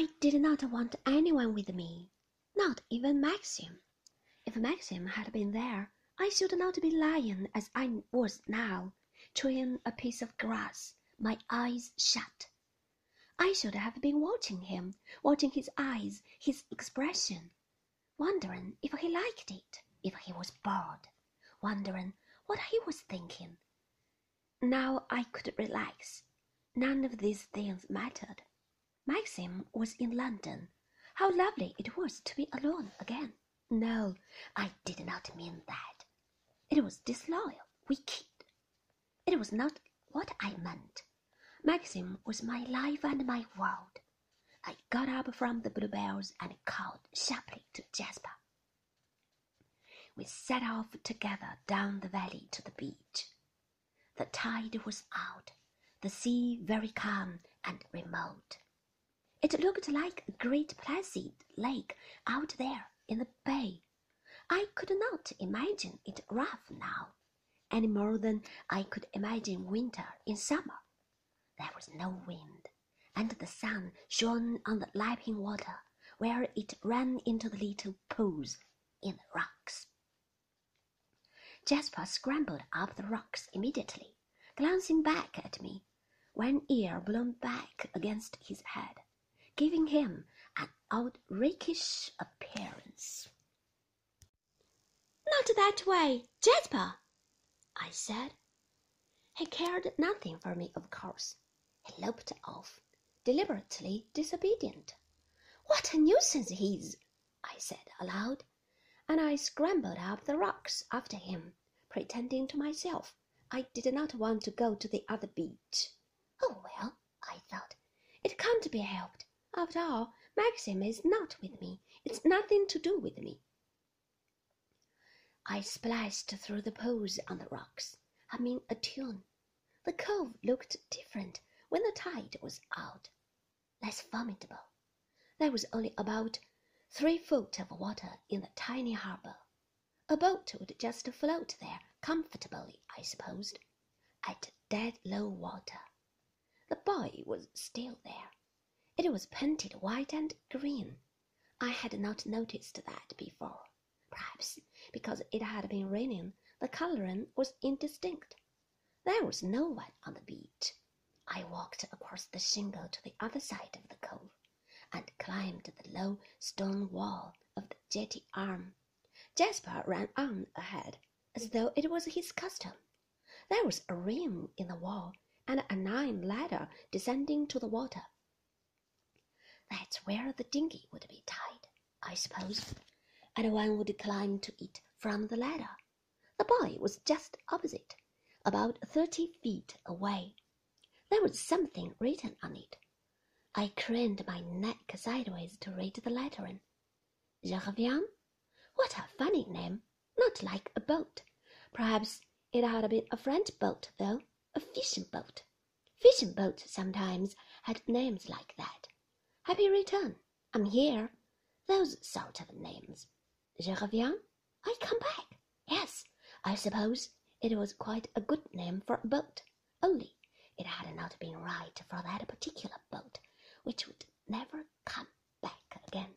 I did not want anyone with me, not even Maxim. If Maxim had been there, I should not be lying as I was now, chewing a piece of grass, my eyes shut. I should have been watching him, watching his eyes, his expression, wondering if he liked it, if he was bored, wondering what he was thinking. Now I could relax. None of these things mattered. Maxim was in London. How lovely it was to be alone again. No, I did not mean that. It was disloyal, wicked. It was not what I meant. Maxim was my life and my world. I got up from the bluebells and called sharply to Jasper. We set off together down the valley to the beach. The tide was out, the sea very calm and remote. It looked like a great placid lake out there in the bay. I could not imagine it rough now, any more than I could imagine winter in summer. There was no wind, and the sun shone on the lapping water where it ran into the little pools in the rocks. Jasper scrambled up the rocks immediately, glancing back at me, one ear blown back against his head giving him an rakish appearance. Not that way, Jasper, I said. He cared nothing for me, of course. He loped off, deliberately disobedient. What a nuisance he is, I said aloud, and I scrambled up the rocks after him, pretending to myself I did not want to go to the other beach. Oh well, I thought, it can't be helped. After all, Maxim is not with me. It's nothing to do with me. I splashed through the pools on the rocks, humming a tune. The cove looked different when the tide was out, less formidable. There was only about three foot of water in the tiny harbor. A boat would just float there comfortably, I supposed, at dead low water. The buoy was still there it was painted white and green. I had not noticed that before. Perhaps because it had been raining, the coloring was indistinct. There was no one on the beach. I walked across the shingle to the other side of the cove and climbed the low stone wall of the jetty arm. Jasper ran on ahead, as though it was his custom. There was a ring in the wall and an iron ladder descending to the water. That's where the dinghy would be tied, I suppose, and one would climb to it from the ladder. The buoy was just opposite, about thirty feet away. There was something written on it. I craned my neck sideways to read the lettering. Je reviens? What a funny name! Not like a boat. Perhaps it had been a French boat, though, a fishing boat. Fishing boats sometimes had names like that. Happy return. I'm here. Those sort of names. Je reviens. I come back. Yes, I suppose it was quite a good name for a boat, only it had not been right for that particular boat, which would never come back again.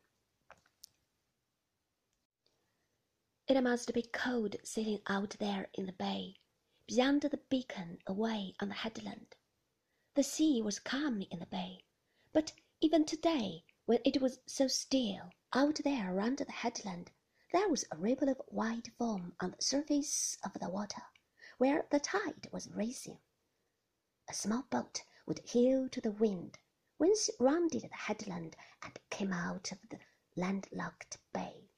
It must be cold sitting out there in the bay, beyond the beacon away on the headland. The sea was calm in the bay, but even today, when it was so still, out there around the headland, there was a ripple of white foam on the surface of the water, where the tide was racing. A small boat would heel to the wind when she rounded the headland and came out of the landlocked bay.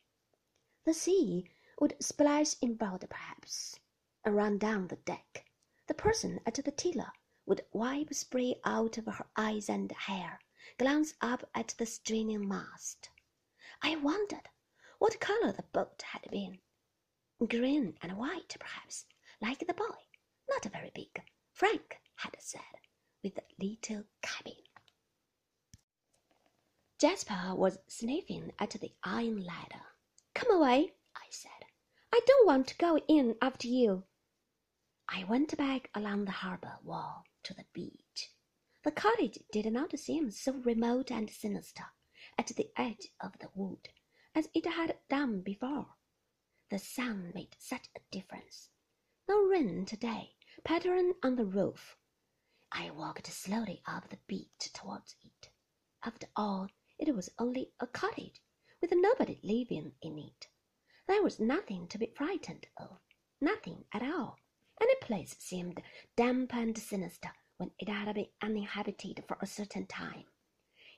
The sea would splash inboard perhaps, and run down the deck. The person at the tiller would wipe spray out of her eyes and hair glanced up at the straining mast. I wondered what color the boat had been. Green and white, perhaps, like the buoy. Not a very big, Frank had said, with a little cabin. Jasper was sniffing at the iron ladder. Come away, I said. I don't want to go in after you. I went back along the harbor wall to the beach. The cottage did not seem so remote and sinister at the edge of the wood as it had done before. The sun made such a difference. No rain today, pattering on the roof. I walked slowly up the beach towards it. After all, it was only a cottage, with nobody living in it. There was nothing to be frightened of, nothing at all. Any place seemed damp and sinister when it had been uninhabited for a certain time.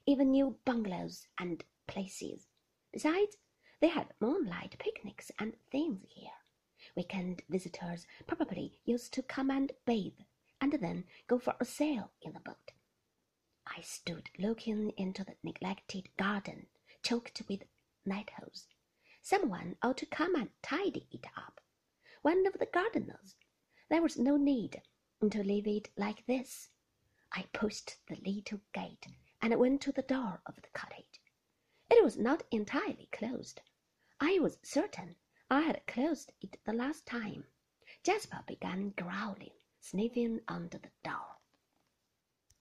Even new bungalows and places. Besides, they had moonlight picnics and things here. Weekend visitors probably used to come and bathe, and then go for a sail in the boat. I stood looking into the neglected garden, choked with nettles. Someone ought to come and tidy it up. One of the gardeners. There was no need to leave it like this. I pushed the little gate and went to the door of the cottage. It was not entirely closed. I was certain I had closed it the last time. Jasper began growling, sniffing under the door.